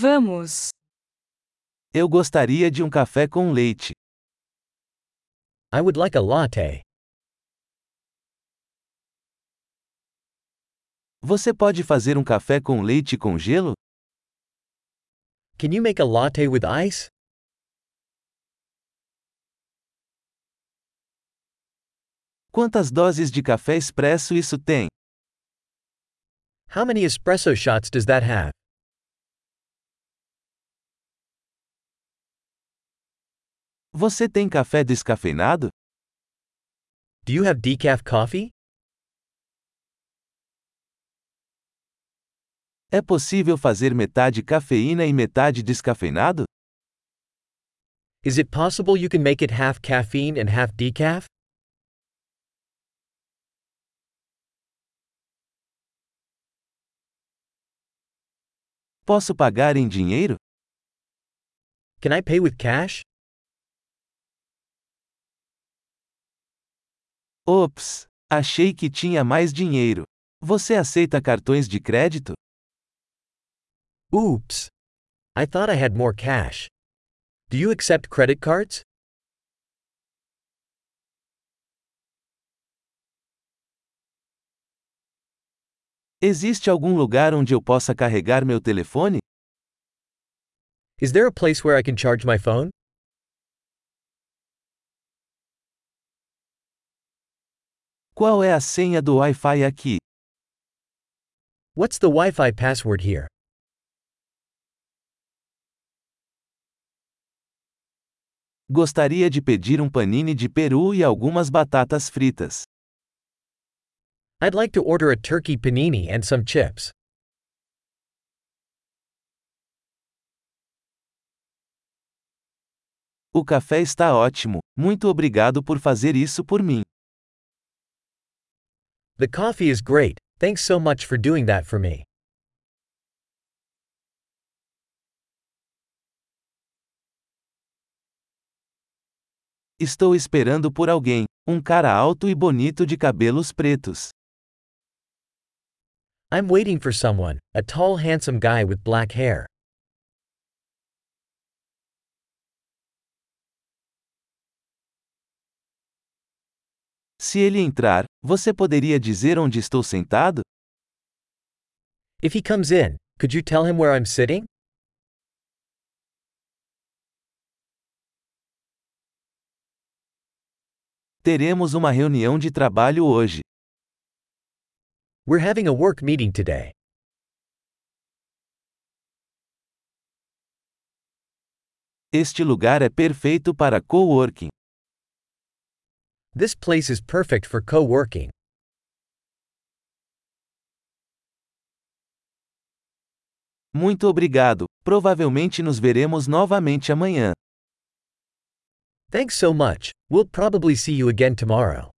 Vamos. Eu gostaria de um café com leite. I would like a latte. Você pode fazer um café com leite com gelo? Can you make a latte with ice? Quantas doses de café expresso isso tem? How many espresso shots does that have? Você tem café descafeinado? Do you have decaf coffee? É possível fazer metade cafeína e metade descafeinado? Is it possible you can make it half caffeine and half decaf? Posso pagar em dinheiro? Can I pay with cash? Ops! Achei que tinha mais dinheiro. Você aceita cartões de crédito? Oops. I thought I had more cash. Do you accept credit cards? Existe algum lugar onde eu possa carregar meu telefone? Is there a place where I can charge my phone? Qual é a senha do Wi-Fi aqui? What's the Wi Fi password here? Gostaria de pedir um panini de peru e algumas batatas fritas. I'd like to order a turkey panini and some chips. O café está ótimo. Muito obrigado por fazer isso por mim. The coffee is great, thanks so much for doing that for me. Estou esperando por alguém, um cara alto e bonito de cabelos pretos. I'm waiting for someone, a tall, handsome guy with black hair. Se ele entrar, você poderia dizer onde estou sentado? If he comes in, could you tell him where I'm sitting? Teremos uma reunião de trabalho hoje. We're having a work meeting today. Este lugar é perfeito para coworking. This place is perfect for co working. Muito obrigado. Provavelmente nos veremos novamente amanhã. Thanks so much. We'll probably see you again tomorrow.